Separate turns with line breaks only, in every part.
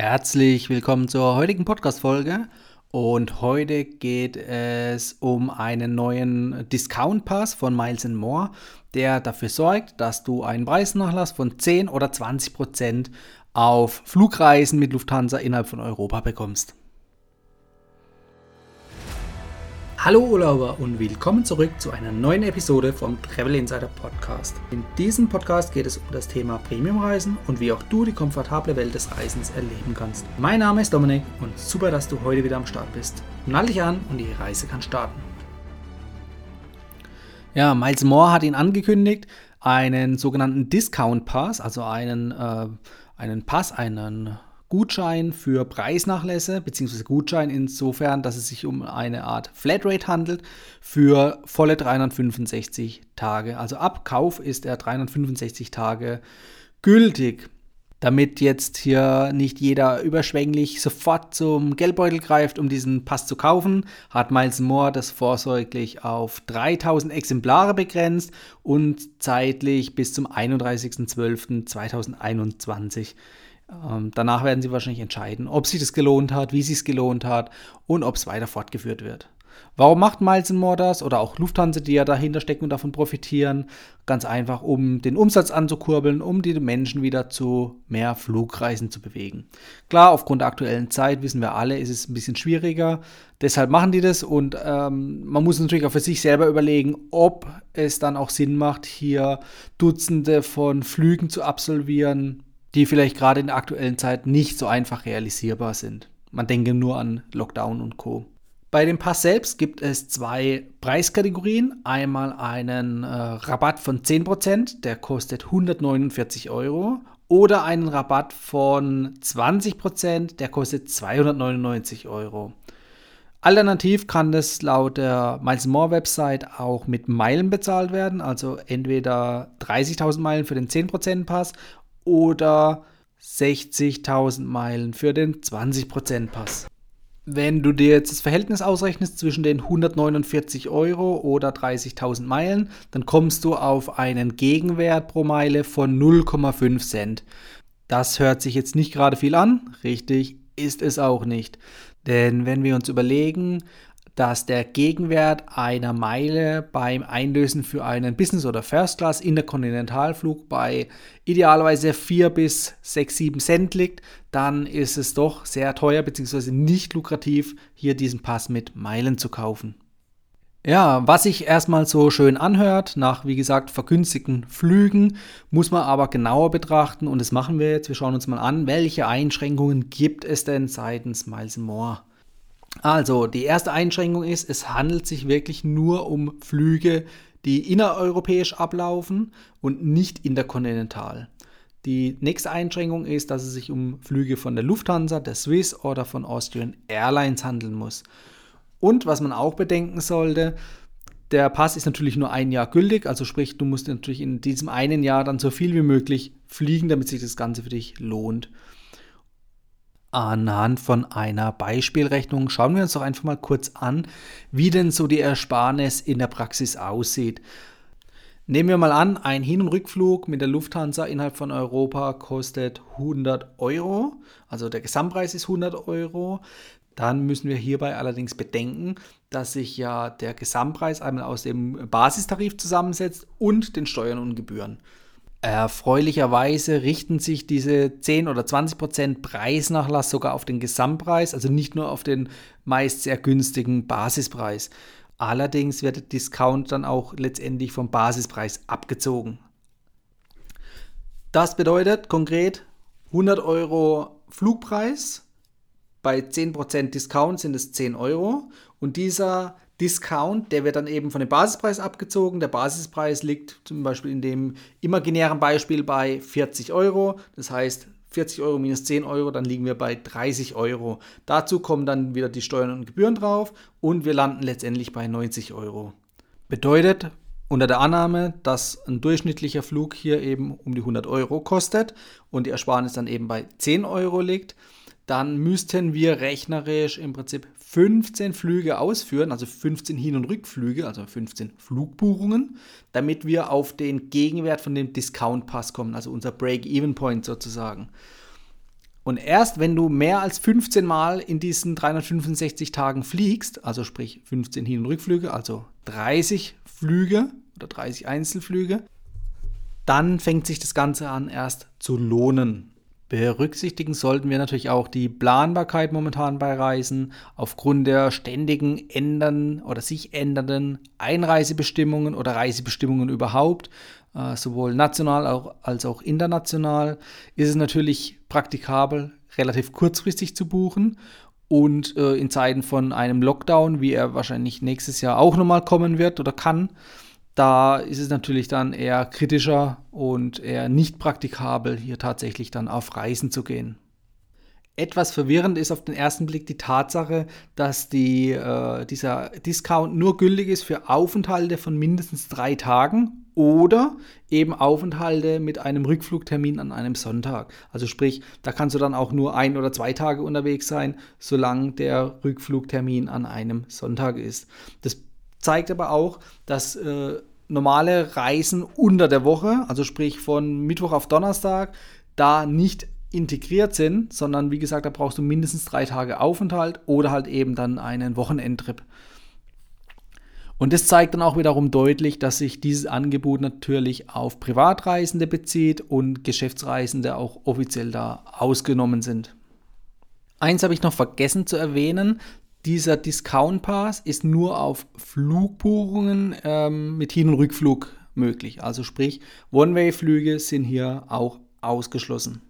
Herzlich willkommen zur heutigen Podcast-Folge. Und heute geht es um einen neuen Discount Pass von Miles More, der dafür sorgt, dass du einen Preisnachlass von 10 oder 20 Prozent auf Flugreisen mit Lufthansa innerhalb von Europa bekommst. Hallo Urlauber und willkommen zurück zu einer neuen Episode vom Travel Insider Podcast. In diesem Podcast geht es um das Thema Premiumreisen und wie auch du die komfortable Welt des Reisens erleben kannst. Mein Name ist Dominik und super, dass du heute wieder am Start bist. Nall dich an und die Reise kann starten. Ja, Miles Moore hat ihn angekündigt, einen sogenannten Discount Pass, also einen, äh, einen Pass, einen Gutschein für Preisnachlässe, beziehungsweise Gutschein insofern, dass es sich um eine Art Flatrate handelt für volle 365 Tage. Also ab Kauf ist er 365 Tage gültig. Damit jetzt hier nicht jeder überschwänglich sofort zum Geldbeutel greift, um diesen Pass zu kaufen, hat Miles Moore das vorsorglich auf 3000 Exemplare begrenzt und zeitlich bis zum 31.12.2021 ähm, danach werden sie wahrscheinlich entscheiden, ob sich das gelohnt hat, wie sich es gelohnt hat und ob es weiter fortgeführt wird. Warum macht Miles More das oder auch Lufthansa, die ja dahinter stecken und davon profitieren? Ganz einfach, um den Umsatz anzukurbeln, um die Menschen wieder zu mehr Flugreisen zu bewegen. Klar, aufgrund der aktuellen Zeit wissen wir alle, ist es ein bisschen schwieriger. Deshalb machen die das und ähm, man muss natürlich auch für sich selber überlegen, ob es dann auch Sinn macht, hier Dutzende von Flügen zu absolvieren die vielleicht gerade in der aktuellen Zeit nicht so einfach realisierbar sind. Man denke nur an Lockdown und Co. Bei dem Pass selbst gibt es zwei Preiskategorien. Einmal einen äh, Rabatt von 10%, der kostet 149 Euro. Oder einen Rabatt von 20%, der kostet 299 Euro. Alternativ kann das laut der Miles More Website auch mit Meilen bezahlt werden, also entweder 30.000 Meilen für den 10% Pass oder 60.000 Meilen für den 20% Pass. Wenn du dir jetzt das Verhältnis ausrechnest zwischen den 149 Euro oder 30.000 Meilen, dann kommst du auf einen Gegenwert pro Meile von 0,5 Cent. Das hört sich jetzt nicht gerade viel an, richtig ist es auch nicht. Denn wenn wir uns überlegen, dass der Gegenwert einer Meile beim Einlösen für einen Business- oder First-Class Interkontinentalflug bei idealerweise 4 bis 6, 7 Cent liegt, dann ist es doch sehr teuer bzw. nicht lukrativ, hier diesen Pass mit Meilen zu kaufen. Ja, was sich erstmal so schön anhört, nach wie gesagt vergünstigten Flügen, muss man aber genauer betrachten und das machen wir jetzt. Wir schauen uns mal an, welche Einschränkungen gibt es denn seitens Miles More. Also, die erste Einschränkung ist, es handelt sich wirklich nur um Flüge, die innereuropäisch ablaufen und nicht interkontinental. Die nächste Einschränkung ist, dass es sich um Flüge von der Lufthansa, der Swiss oder von Austrian Airlines handeln muss. Und was man auch bedenken sollte, der Pass ist natürlich nur ein Jahr gültig, also sprich, du musst natürlich in diesem einen Jahr dann so viel wie möglich fliegen, damit sich das Ganze für dich lohnt. Anhand von einer Beispielrechnung schauen wir uns doch einfach mal kurz an, wie denn so die Ersparnis in der Praxis aussieht. Nehmen wir mal an, ein Hin- und Rückflug mit der Lufthansa innerhalb von Europa kostet 100 Euro, also der Gesamtpreis ist 100 Euro. Dann müssen wir hierbei allerdings bedenken, dass sich ja der Gesamtpreis einmal aus dem Basistarif zusammensetzt und den Steuern und Gebühren. Erfreulicherweise richten sich diese 10 oder 20 Prozent Preisnachlass sogar auf den Gesamtpreis, also nicht nur auf den meist sehr günstigen Basispreis. Allerdings wird der Discount dann auch letztendlich vom Basispreis abgezogen. Das bedeutet konkret 100 Euro Flugpreis, bei 10% Discount sind es 10 Euro und dieser Discount, der wird dann eben von dem Basispreis abgezogen. Der Basispreis liegt zum Beispiel in dem imaginären Beispiel bei 40 Euro. Das heißt, 40 Euro minus 10 Euro, dann liegen wir bei 30 Euro. Dazu kommen dann wieder die Steuern und Gebühren drauf und wir landen letztendlich bei 90 Euro. Bedeutet, unter der Annahme, dass ein durchschnittlicher Flug hier eben um die 100 Euro kostet und die Ersparnis dann eben bei 10 Euro liegt, dann müssten wir rechnerisch im Prinzip 15 Flüge ausführen, also 15 Hin- und Rückflüge, also 15 Flugbuchungen, damit wir auf den Gegenwert von dem Discount Pass kommen, also unser Break-Even-Point sozusagen. Und erst wenn du mehr als 15 Mal in diesen 365 Tagen fliegst, also sprich 15 Hin- und Rückflüge, also 30 Flüge oder 30 Einzelflüge, dann fängt sich das Ganze an erst zu lohnen. Berücksichtigen sollten wir natürlich auch die Planbarkeit momentan bei Reisen aufgrund der ständigen ändern oder sich ändernden Einreisebestimmungen oder Reisebestimmungen überhaupt, äh, sowohl national als auch international, ist es natürlich praktikabel, relativ kurzfristig zu buchen und äh, in Zeiten von einem Lockdown, wie er wahrscheinlich nächstes Jahr auch nochmal kommen wird oder kann, da ist es natürlich dann eher kritischer und eher nicht praktikabel, hier tatsächlich dann auf Reisen zu gehen. Etwas verwirrend ist auf den ersten Blick die Tatsache, dass die, äh, dieser Discount nur gültig ist für Aufenthalte von mindestens drei Tagen oder eben Aufenthalte mit einem Rückflugtermin an einem Sonntag. Also sprich, da kannst du dann auch nur ein oder zwei Tage unterwegs sein, solange der Rückflugtermin an einem Sonntag ist. Das zeigt aber auch, dass äh, normale Reisen unter der Woche, also sprich von Mittwoch auf Donnerstag, da nicht integriert sind, sondern wie gesagt, da brauchst du mindestens drei Tage Aufenthalt oder halt eben dann einen Wochenendtrip. Und das zeigt dann auch wiederum deutlich, dass sich dieses Angebot natürlich auf Privatreisende bezieht und Geschäftsreisende auch offiziell da ausgenommen sind. Eins habe ich noch vergessen zu erwähnen, dieser Discount Pass ist nur auf Flugbuchungen ähm, mit Hin- und Rückflug möglich. Also sprich, One-Way-Flüge sind hier auch ausgeschlossen.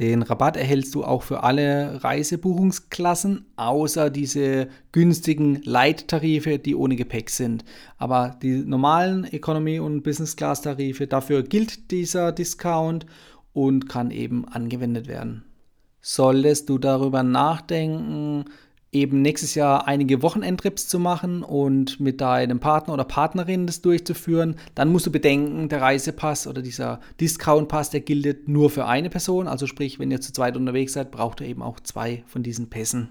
Den Rabatt erhältst du auch für alle Reisebuchungsklassen, außer diese günstigen Leittarife, die ohne Gepäck sind. Aber die normalen Economy- und Business-Class-Tarife, dafür gilt dieser Discount und kann eben angewendet werden. Solltest du darüber nachdenken, eben nächstes Jahr einige Wochenendtrips zu machen und mit deinem Partner oder Partnerin das durchzuführen, dann musst du bedenken, der Reisepass oder dieser Discountpass, der gilt nur für eine Person. Also sprich, wenn ihr zu zweit unterwegs seid, braucht ihr eben auch zwei von diesen Pässen.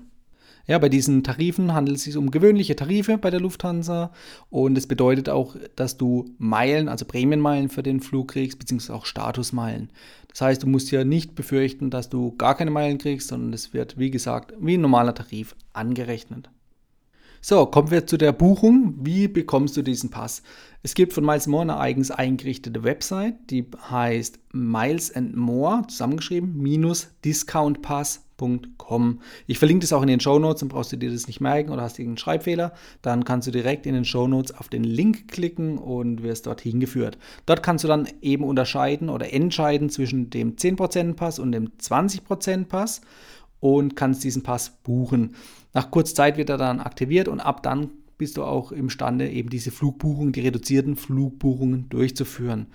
Ja, bei diesen Tarifen handelt es sich um gewöhnliche Tarife bei der Lufthansa und es bedeutet auch, dass du Meilen, also Prämienmeilen für den Flug kriegst, beziehungsweise auch Statusmeilen. Das heißt, du musst ja nicht befürchten, dass du gar keine Meilen kriegst, sondern es wird, wie gesagt, wie ein normaler Tarif angerechnet. So, kommen wir zu der Buchung. Wie bekommst du diesen Pass? Es gibt von Miles More eine eigens eingerichtete Website, die heißt Miles and More, zusammengeschrieben, minus discountpass.com. Ich verlinke das auch in den Show Notes, dann brauchst du dir das nicht merken oder hast irgendeinen Schreibfehler. Dann kannst du direkt in den Show Notes auf den Link klicken und wirst dort hingeführt. Dort kannst du dann eben unterscheiden oder entscheiden zwischen dem 10% Pass und dem 20% Pass und kannst diesen Pass buchen. Nach kurzer Zeit wird er dann aktiviert und ab dann bist du auch imstande, eben diese Flugbuchungen, die reduzierten Flugbuchungen durchzuführen.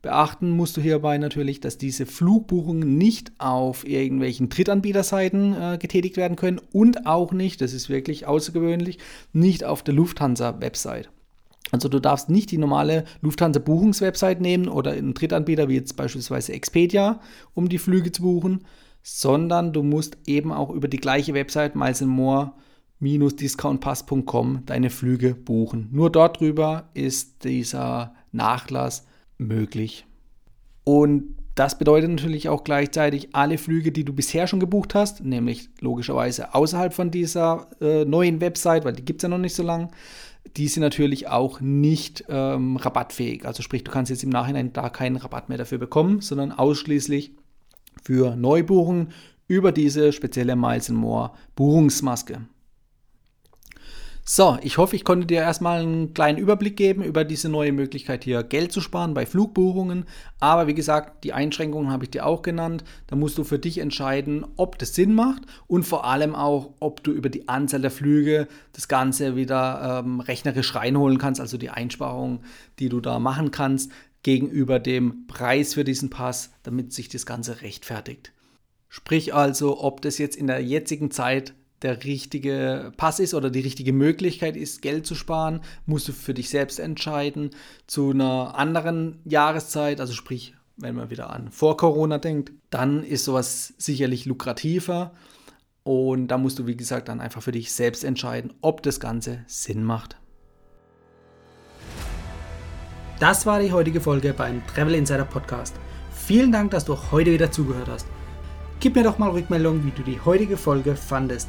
Beachten musst du hierbei natürlich, dass diese Flugbuchungen nicht auf irgendwelchen Drittanbieterseiten äh, getätigt werden können und auch nicht, das ist wirklich außergewöhnlich, nicht auf der Lufthansa-Website. Also du darfst nicht die normale Lufthansa-Buchungswebsite nehmen oder einen Drittanbieter wie jetzt beispielsweise Expedia, um die Flüge zu buchen, sondern du musst eben auch über die gleiche Website milesandmore-discountpass.com deine Flüge buchen. Nur dort drüber ist dieser Nachlass möglich. Und das bedeutet natürlich auch gleichzeitig alle Flüge, die du bisher schon gebucht hast, nämlich logischerweise außerhalb von dieser äh, neuen Website, weil die gibt es ja noch nicht so lange, die sind natürlich auch nicht ähm, rabattfähig. Also sprich, du kannst jetzt im Nachhinein da keinen Rabatt mehr dafür bekommen, sondern ausschließlich für Neubuchungen über diese spezielle Miles More Buchungsmaske. So, ich hoffe, ich konnte dir erstmal einen kleinen Überblick geben über diese neue Möglichkeit hier Geld zu sparen bei Flugbuchungen. Aber wie gesagt, die Einschränkungen habe ich dir auch genannt. Da musst du für dich entscheiden, ob das Sinn macht und vor allem auch, ob du über die Anzahl der Flüge das Ganze wieder ähm, rechnerisch reinholen kannst, also die Einsparungen, die du da machen kannst, gegenüber dem Preis für diesen Pass, damit sich das Ganze rechtfertigt. Sprich also, ob das jetzt in der jetzigen Zeit der richtige Pass ist oder die richtige Möglichkeit ist, Geld zu sparen, musst du für dich selbst entscheiden. Zu einer anderen Jahreszeit, also sprich, wenn man wieder an vor Corona denkt, dann ist sowas sicherlich lukrativer. Und da musst du, wie gesagt, dann einfach für dich selbst entscheiden, ob das Ganze Sinn macht. Das war die heutige Folge beim Travel Insider Podcast. Vielen Dank, dass du heute wieder zugehört hast. Gib mir doch mal Rückmeldung, wie du die heutige Folge fandest.